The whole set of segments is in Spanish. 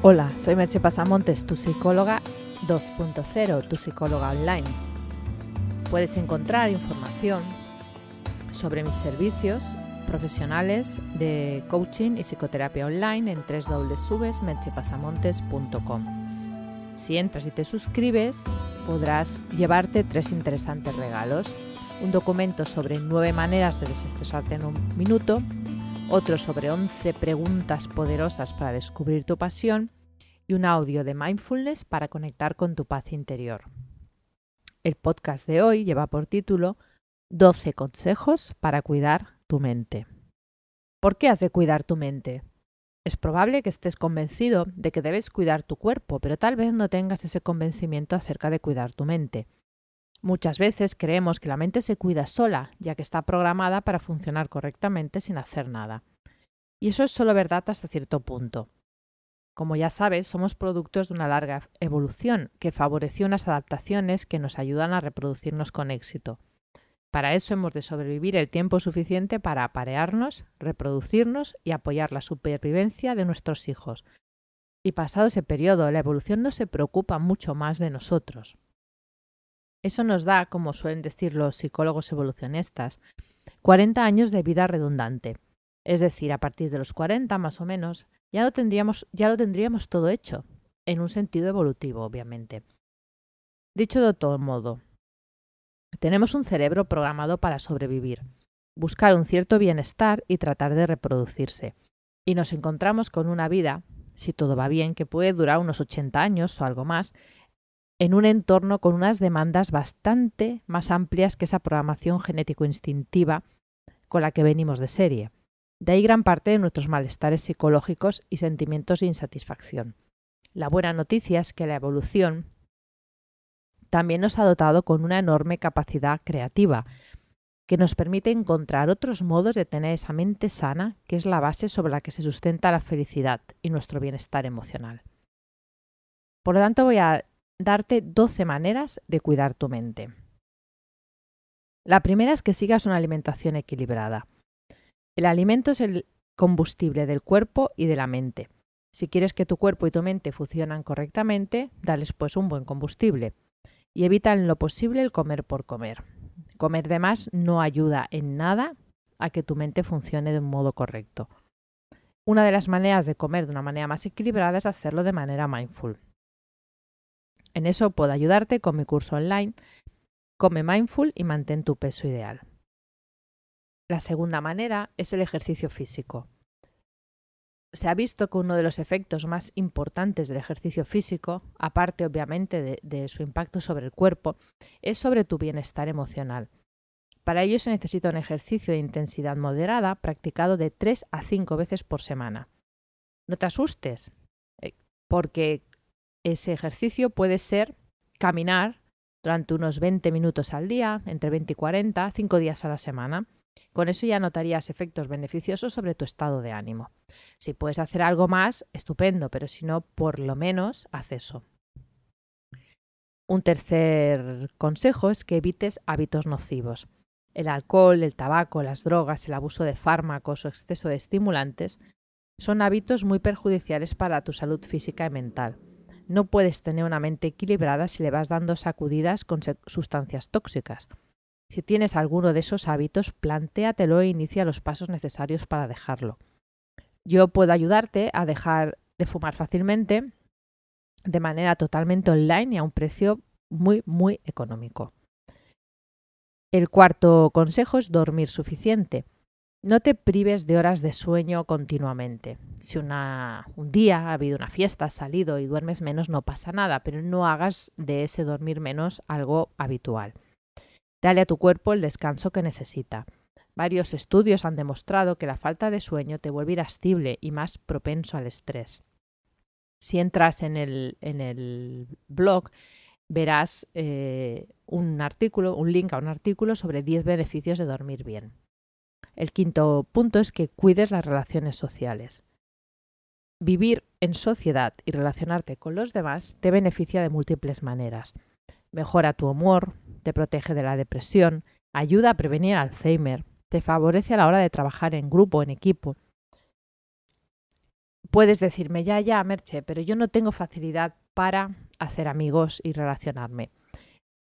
Hola, soy Merche Pasamontes, tu psicóloga 2.0, tu psicóloga online. Puedes encontrar información sobre mis servicios profesionales de coaching y psicoterapia online en www.merchepasamontes.com. Si entras y te suscribes, podrás llevarte tres interesantes regalos. Un documento sobre nueve maneras de desestresarte en un minuto, otro sobre 11 preguntas poderosas para descubrir tu pasión y un audio de mindfulness para conectar con tu paz interior. El podcast de hoy lleva por título 12 consejos para cuidar tu mente. ¿Por qué has de cuidar tu mente? Es probable que estés convencido de que debes cuidar tu cuerpo, pero tal vez no tengas ese convencimiento acerca de cuidar tu mente. Muchas veces creemos que la mente se cuida sola, ya que está programada para funcionar correctamente sin hacer nada. Y eso es solo verdad hasta cierto punto. Como ya sabes, somos productos de una larga evolución que favoreció unas adaptaciones que nos ayudan a reproducirnos con éxito. Para eso hemos de sobrevivir el tiempo suficiente para aparearnos, reproducirnos y apoyar la supervivencia de nuestros hijos. Y pasado ese periodo, la evolución no se preocupa mucho más de nosotros. Eso nos da, como suelen decir los psicólogos evolucionistas, 40 años de vida redundante. Es decir, a partir de los 40 más o menos, ya lo tendríamos, ya lo tendríamos todo hecho, en un sentido evolutivo, obviamente. Dicho de otro modo, tenemos un cerebro programado para sobrevivir, buscar un cierto bienestar y tratar de reproducirse. Y nos encontramos con una vida, si todo va bien, que puede durar unos 80 años o algo más, en un entorno con unas demandas bastante más amplias que esa programación genético-instintiva con la que venimos de serie. De ahí gran parte de nuestros malestares psicológicos y sentimientos de insatisfacción. La buena noticia es que la evolución también nos ha dotado con una enorme capacidad creativa, que nos permite encontrar otros modos de tener esa mente sana, que es la base sobre la que se sustenta la felicidad y nuestro bienestar emocional. Por lo tanto, voy a darte 12 maneras de cuidar tu mente. La primera es que sigas una alimentación equilibrada. El alimento es el combustible del cuerpo y de la mente. Si quieres que tu cuerpo y tu mente funcionan correctamente, dales pues un buen combustible y evita en lo posible el comer por comer. Comer de más no ayuda en nada a que tu mente funcione de un modo correcto. Una de las maneras de comer de una manera más equilibrada es hacerlo de manera mindful. En eso puedo ayudarte con mi curso online Come Mindful y mantén tu peso ideal. La segunda manera es el ejercicio físico. Se ha visto que uno de los efectos más importantes del ejercicio físico, aparte obviamente de, su impacto sobre el cuerpo, es sobre tu bienestar emocional. Para ello se necesita un ejercicio de intensidad moderada practicado de 3 a 5 veces por semana. No te asustes, eh, porque ese ejercicio puede ser caminar durante unos 20 minutos al día, entre 20 y 40, 5 días a la semana. Con eso ya notarías efectos beneficiosos sobre tu estado de ánimo. Si puedes hacer algo más, estupendo, pero si no, por lo menos haz eso. Un tercer consejo es que evites hábitos nocivos. El alcohol, el tabaco, las drogas, el abuso de fármacos o exceso de estimulantes son hábitos muy perjudiciales para tu salud física y mental. No puedes tener una mente equilibrada si le vas dando sacudidas con sustancias tóxicas. Si tienes alguno de esos hábitos, plantéatelo e inicia los pasos necesarios para dejarlo. Yo puedo ayudarte a dejar de fumar fácilmente de manera totalmente online y a un precio muy, muy económico. El cuarto consejo es dormir suficiente. No te prives de horas de sueño continuamente. Si una, un día ha habido una fiesta, has salido y duermes menos, no pasa nada, pero no hagas de ese dormir menos algo habitual. Dale a tu cuerpo el descanso que necesita. Varios estudios han demostrado que la falta de sueño te vuelve irascible y más propenso al estrés. Si entras en el, en el blog, verás eh, un artículo, un link a un artículo sobre 10 beneficios de dormir bien. El quinto punto es que cuides las relaciones sociales. Vivir en sociedad y relacionarte con los demás te beneficia de múltiples maneras. Mejora tu humor, te protege de la depresión, ayuda a prevenir Alzheimer, te favorece a la hora de trabajar en grupo, en equipo. puedes decirme, ya, ya, Merche, pero yo no tengo facilidad para hacer amigos y relacionarme.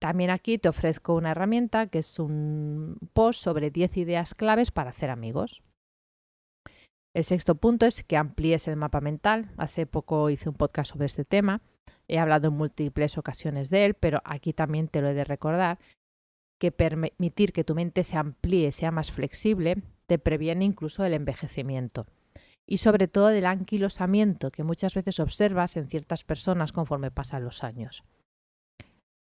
También aquí te ofrezco una herramienta que es un post sobre 10 ideas claves para hacer amigos. El sexto punto es que amplíes el mapa mental. Hace poco hice un podcast sobre este tema. He hablado en múltiples ocasiones de él, pero aquí también te lo he de recordar que permitir que tu mente se amplíe, sea más flexible, te previene incluso del envejecimiento y sobre todo del anquilosamiento que muchas veces observas en ciertas personas conforme pasan los años.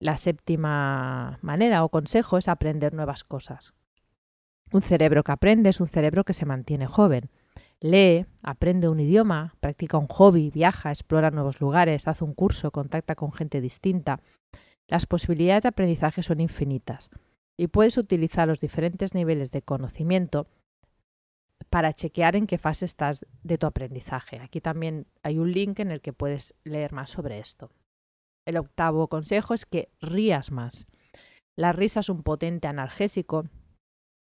La séptima manera o consejo es aprender nuevas cosas. Un cerebro que aprende es un cerebro que se mantiene joven. Lee, aprende un idioma, practica un hobby, viaja, explora nuevos lugares, hace un curso, contacta con gente distinta. Las posibilidades de aprendizaje son infinitas y puedes utilizar los diferentes niveles de conocimiento para chequear en qué fase estás de tu aprendizaje. Aquí también hay un link en el que puedes leer más sobre esto. El octavo consejo es que rías más. La risa es un potente analgésico,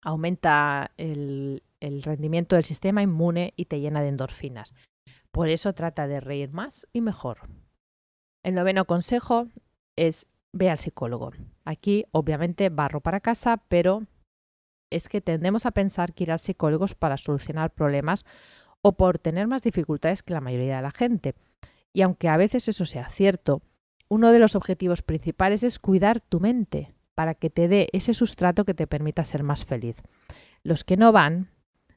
aumenta el, rendimiento del sistema inmune y te llena de endorfinas. Por eso trata de reír más y mejor. El noveno consejo es ve al psicólogo. Aquí obviamente barro para casa, pero es que tendemos a pensar que ir al psicólogo es para solucionar problemas o por tener más dificultades que la mayoría de la gente. Y aunque a veces eso sea cierto, uno de los objetivos principales es cuidar tu mente para que te dé ese sustrato que te permita ser más feliz. Los que no van,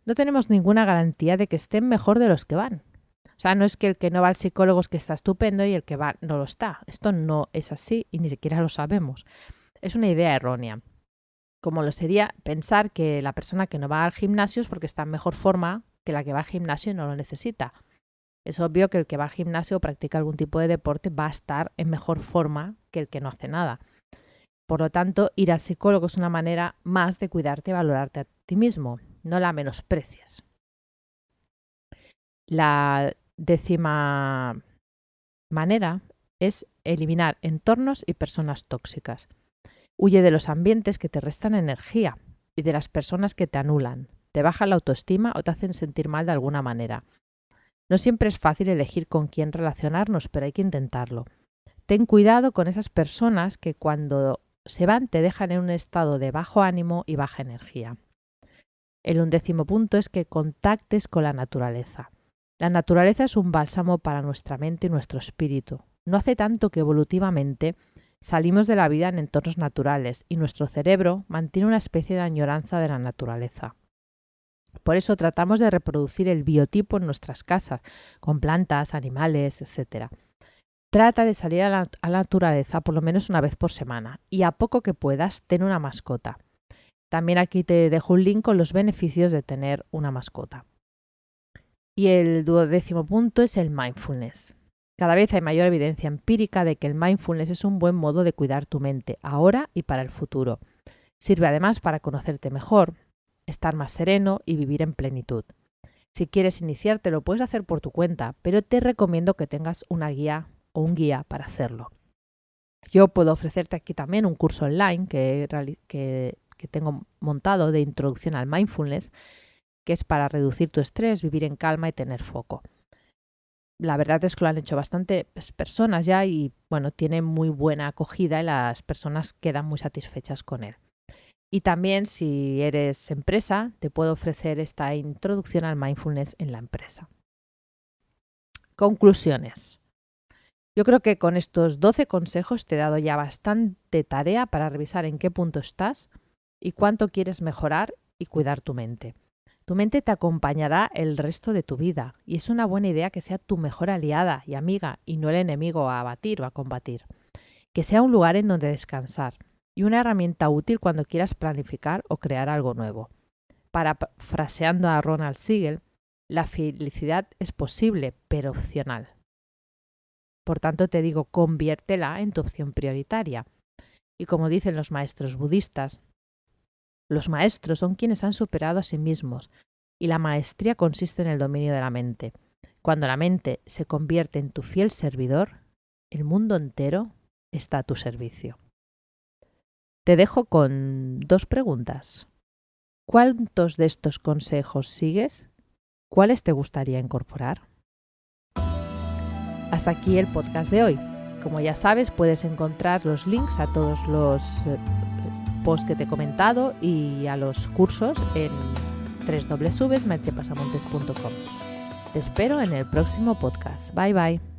no tenemos ninguna garantía de que estén mejor de los que van. O sea, no es que el que no va al psicólogo es que está estupendo y el que va no lo está. Esto no es así y ni siquiera lo sabemos. Es una idea errónea. Como lo sería pensar que la persona que no va al gimnasio es porque está en mejor forma que la que va al gimnasio y no lo necesita. Es obvio que el que va al gimnasio o practica algún tipo de deporte va a estar en mejor forma que el que no hace nada. Por lo tanto, ir al psicólogo es una manera más de cuidarte y valorarte a ti mismo. No la menosprecies. La décima manera es eliminar entornos y personas tóxicas. Huye de los ambientes que te restan energía y de las personas que te anulan, te bajan la autoestima o te hacen sentir mal de alguna manera. No siempre es fácil elegir con quién relacionarnos, pero hay que intentarlo. Ten cuidado con esas personas que cuando se van te dejan en un estado de bajo ánimo y baja energía. El undécimo punto es que contactes con la naturaleza. La naturaleza es un bálsamo para nuestra mente y nuestro espíritu. No hace tanto que evolutivamente salimos de la vida en entornos naturales y nuestro cerebro mantiene una especie de añoranza de la naturaleza. Por eso tratamos de reproducir el biotipo en nuestras casas, con plantas, animales, etc. Trata de salir a la, naturaleza por lo menos una vez por semana y a poco que puedas, ten una mascota. También aquí te dejo un link con los beneficios de tener una mascota. Y el duodécimo punto es el mindfulness. Cada vez hay mayor evidencia empírica de que el mindfulness es un buen modo de cuidar tu mente, ahora y para el futuro. Sirve además para conocerte mejor, estar más sereno y vivir en plenitud. Si quieres iniciarte lo puedes hacer por tu cuenta, pero te recomiendo que tengas una guía o un guía para hacerlo. Yo puedo ofrecerte aquí también un curso online que, que, tengo montado de introducción al mindfulness, que es para reducir tu estrés, vivir en calma y tener foco. La verdad es que lo han hecho bastantes personas ya y bueno, tiene muy buena acogida y las personas quedan muy satisfechas con él. Y también si eres empresa, te puedo ofrecer esta introducción al mindfulness en la empresa. Conclusiones. Yo creo que con estos 12 consejos te he dado ya bastante tarea para revisar en qué punto estás y cuánto quieres mejorar y cuidar tu mente. Tu mente te acompañará el resto de tu vida y es una buena idea que sea tu mejor aliada y amiga y no el enemigo a abatir o a combatir. Que sea un lugar en donde descansar y una herramienta útil cuando quieras planificar o crear algo nuevo. Parafraseando a Ronald Siegel, la felicidad es posible, pero opcional. Por tanto, te digo, conviértela en tu opción prioritaria. Y como dicen los maestros budistas, los maestros son quienes han superado a sí mismos, y la maestría consiste en el dominio de la mente. Cuando la mente se convierte en tu fiel servidor, el mundo entero está a tu servicio. Te dejo con dos preguntas. ¿Cuántos de estos consejos sigues? ¿Cuáles te gustaría incorporar? Hasta aquí el podcast de hoy. Como ya sabes, puedes encontrar los links a todos los eh, posts que te he comentado y a los cursos en www.merchepasamontes.com. Te espero en el próximo podcast. Bye bye.